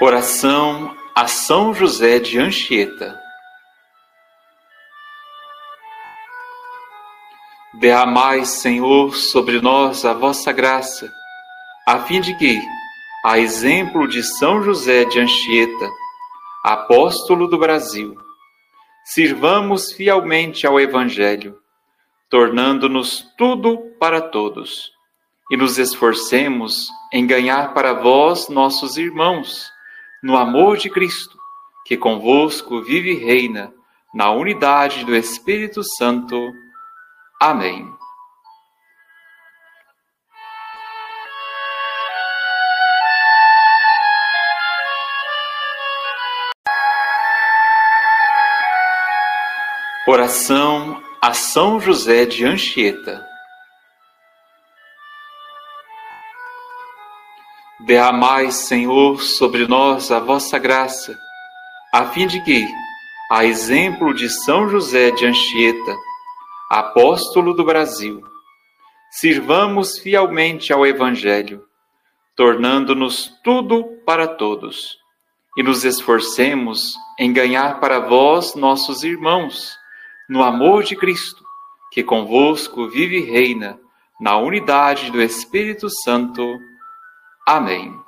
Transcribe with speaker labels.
Speaker 1: Oração a São José de Anchieta. Derramai, Senhor, sobre nós a vossa graça, a fim de que, a exemplo de São José de Anchieta, apóstolo do Brasil, sirvamos fielmente ao Evangelho, tornando-nos tudo para todos, e nos esforcemos em ganhar para vós, nossos irmãos, no amor de Cristo, que convosco vive e reina, na unidade do Espírito Santo. Amém. Oração a São José de Anchieta. Derramai, Senhor, sobre nós a vossa graça, a fim de que, a exemplo de São José de Anchieta, apóstolo do Brasil, sirvamos fielmente ao Evangelho, tornando-nos tudo para todos, e nos esforcemos em ganhar para vós, nossos irmãos, no amor de Cristo, que convosco vive e reina, na unidade do Espírito Santo Amém.